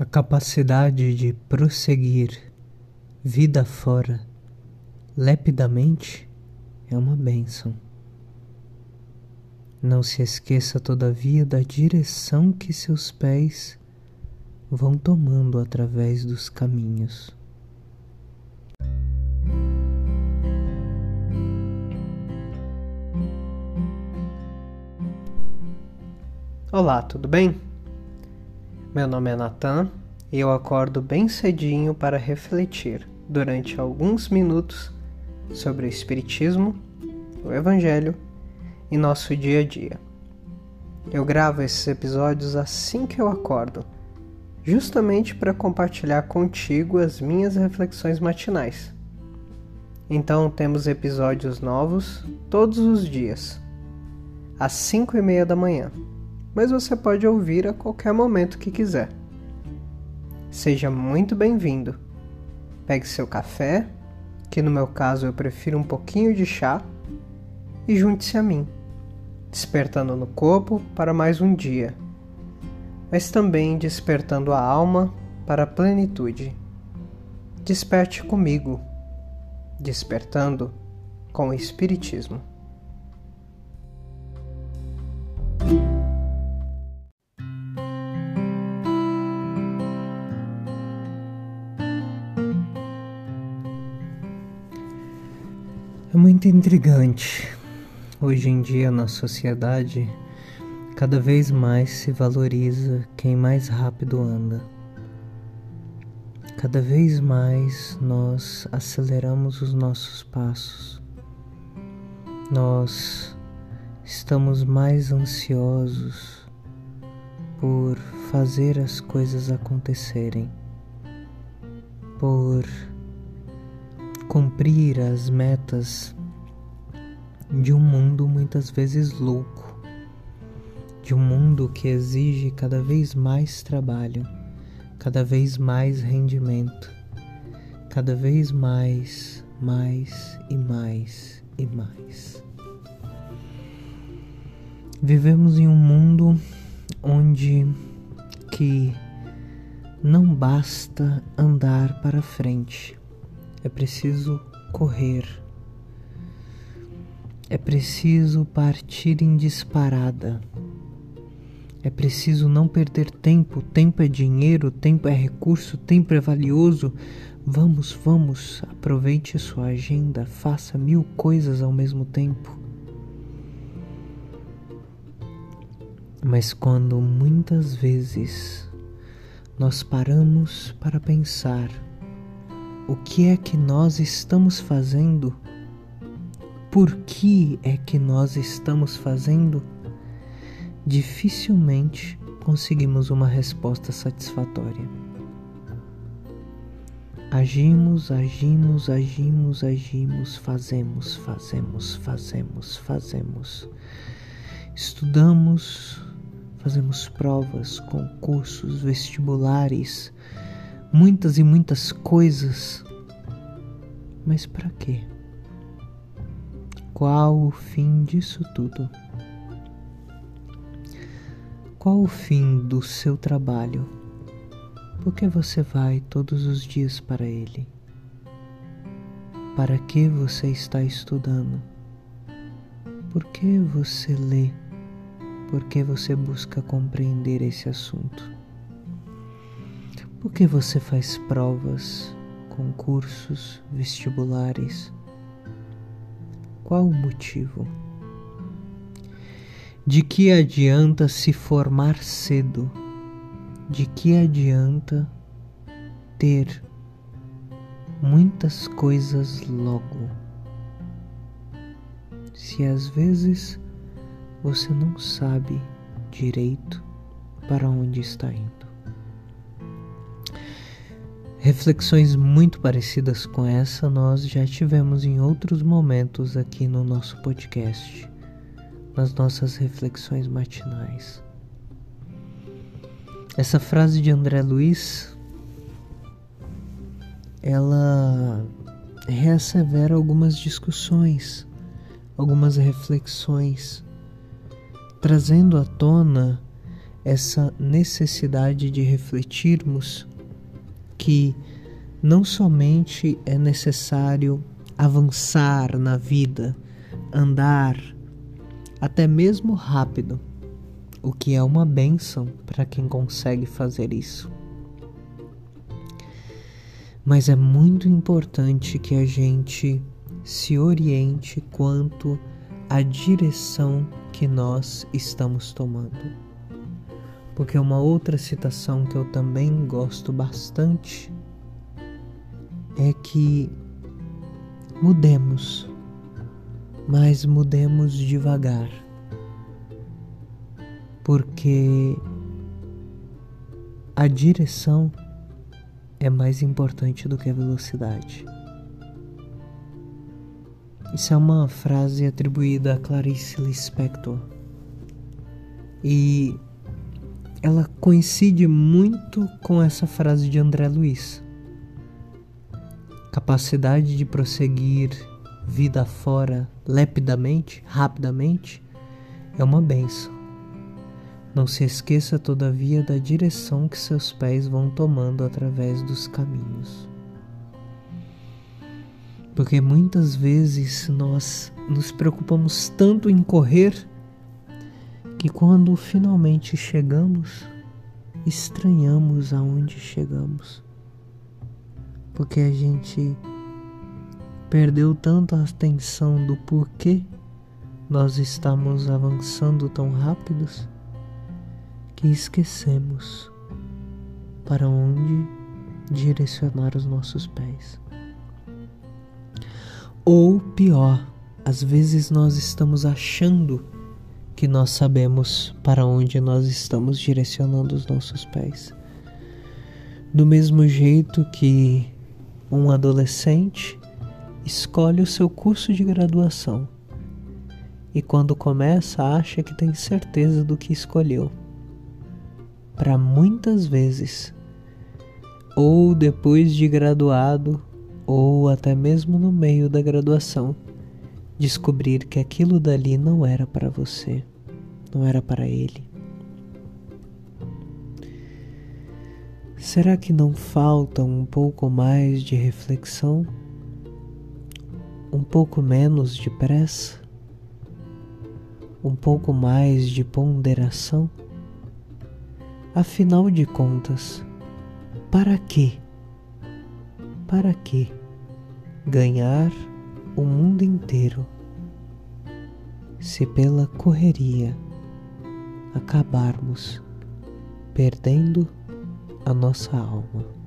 A capacidade de prosseguir vida fora lepidamente é uma bênção. Não se esqueça, todavia, da direção que seus pés vão tomando através dos caminhos. Olá, tudo bem? Meu nome é Natan e eu acordo bem cedinho para refletir durante alguns minutos sobre o Espiritismo, o Evangelho e nosso dia a dia. Eu gravo esses episódios assim que eu acordo, justamente para compartilhar contigo as minhas reflexões matinais. Então temos episódios novos todos os dias, às 5 e meia da manhã mas você pode ouvir a qualquer momento que quiser. Seja muito bem-vindo. Pegue seu café, que no meu caso eu prefiro um pouquinho de chá, e junte-se a mim, despertando no corpo para mais um dia, mas também despertando a alma para a plenitude. Desperte comigo, despertando com o Espiritismo. Muito intrigante. Hoje em dia na sociedade, cada vez mais se valoriza quem mais rápido anda. Cada vez mais nós aceleramos os nossos passos. Nós estamos mais ansiosos por fazer as coisas acontecerem, por cumprir as metas de um mundo muitas vezes louco, de um mundo que exige cada vez mais trabalho, cada vez mais rendimento, cada vez mais, mais e mais e mais. Vivemos em um mundo onde que não basta andar para frente, é preciso correr. É preciso partir em disparada. É preciso não perder tempo. Tempo é dinheiro, tempo é recurso, tempo é valioso. Vamos, vamos, aproveite sua agenda, faça mil coisas ao mesmo tempo. Mas quando muitas vezes nós paramos para pensar, o que é que nós estamos fazendo? Por que é que nós estamos fazendo? Dificilmente conseguimos uma resposta satisfatória. Agimos, agimos, agimos, agimos, fazemos, fazemos, fazemos, fazemos. Estudamos, fazemos provas, concursos, vestibulares, muitas e muitas coisas. Mas para quê? Qual o fim disso tudo? Qual o fim do seu trabalho? Por que você vai todos os dias para ele? Para que você está estudando? Por que você lê? Por que você busca compreender esse assunto? Por que você faz provas, concursos, vestibulares? Qual o motivo? De que adianta se formar cedo? De que adianta ter muitas coisas logo? Se às vezes você não sabe direito para onde está indo. Reflexões muito parecidas com essa nós já tivemos em outros momentos aqui no nosso podcast, nas nossas reflexões matinais. Essa frase de André Luiz ela reassevera algumas discussões, algumas reflexões, trazendo à tona essa necessidade de refletirmos que não somente é necessário avançar na vida, andar até mesmo rápido, o que é uma benção para quem consegue fazer isso. Mas é muito importante que a gente se oriente quanto à direção que nós estamos tomando. Porque uma outra citação que eu também gosto bastante é que mudemos, mas mudemos devagar. Porque a direção é mais importante do que a velocidade. Isso é uma frase atribuída a Clarice Lispector. E ela coincide muito com essa frase de André Luiz. Capacidade de prosseguir vida fora lepidamente, rapidamente, é uma benção. Não se esqueça, todavia, da direção que seus pés vão tomando através dos caminhos. Porque muitas vezes nós nos preocupamos tanto em correr que quando finalmente chegamos, estranhamos aonde chegamos. Porque a gente perdeu tanto a atenção do porquê nós estamos avançando tão rápidos que esquecemos para onde direcionar os nossos pés. Ou pior, às vezes nós estamos achando que nós sabemos para onde nós estamos direcionando os nossos pés. Do mesmo jeito que um adolescente escolhe o seu curso de graduação e quando começa acha que tem certeza do que escolheu para muitas vezes, ou depois de graduado, ou até mesmo no meio da graduação, descobrir que aquilo dali não era para você, não era para ele. Será que não falta um pouco mais de reflexão? Um pouco menos de pressa? Um pouco mais de ponderação? Afinal de contas, para quê? Para quê ganhar o mundo inteiro se pela correria acabarmos perdendo a nossa alma?